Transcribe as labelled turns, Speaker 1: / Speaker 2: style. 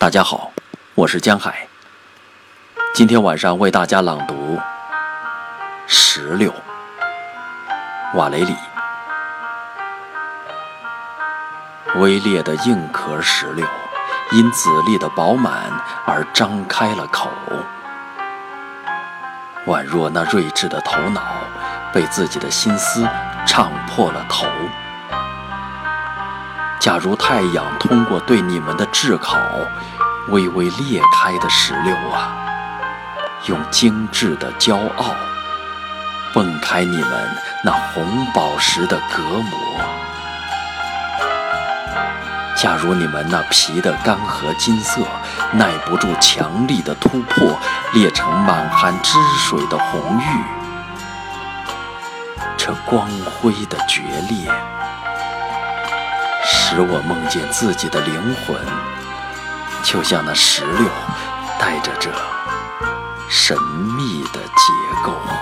Speaker 1: 大家好，我是江海。今天晚上为大家朗读《石榴》，瓦雷里。微裂的硬壳石榴，因籽粒的饱满而张开了口，宛若那睿智的头脑被自己的心思唱破了头。假如太阳通过对你们的炙烤，微微裂开的石榴啊，用精致的骄傲蹦开你们那红宝石的隔膜；假如你们那皮的干涸金色耐不住强力的突破，裂成满含汁水的红玉，这光辉的决裂。使我梦见自己的灵魂就像那石榴带着这神秘的结构。